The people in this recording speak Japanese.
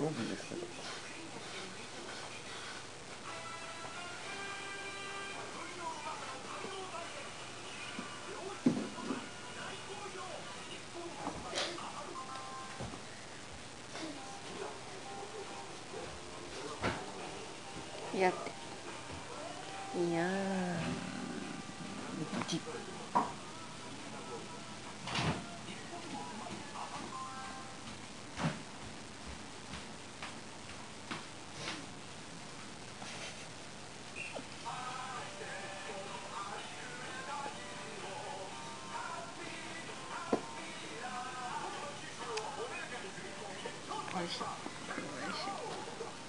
5分ですけどやって。いや味しい。美味しい。